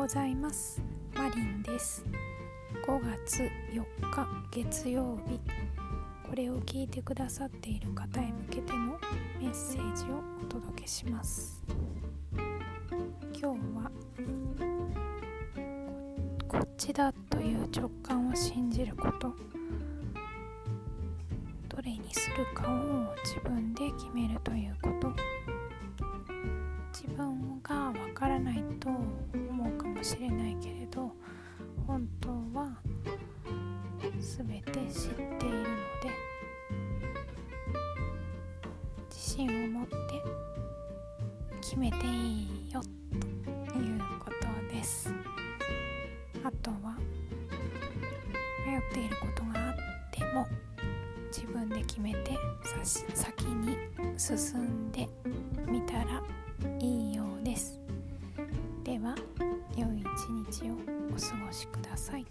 ございます。マリンです。5月4日月曜日。これを聞いてくださっている方へ向けてのメッセージをお届けします。今日はこっちだという直感を信じること。どれにするかを自分で決めるということ。自分がわからないともしれないけれど本当は全て知っているので自信を持って決めていいよということです。あとは迷っていることがあっても自分で決めて先に進んで日をお過ごしください。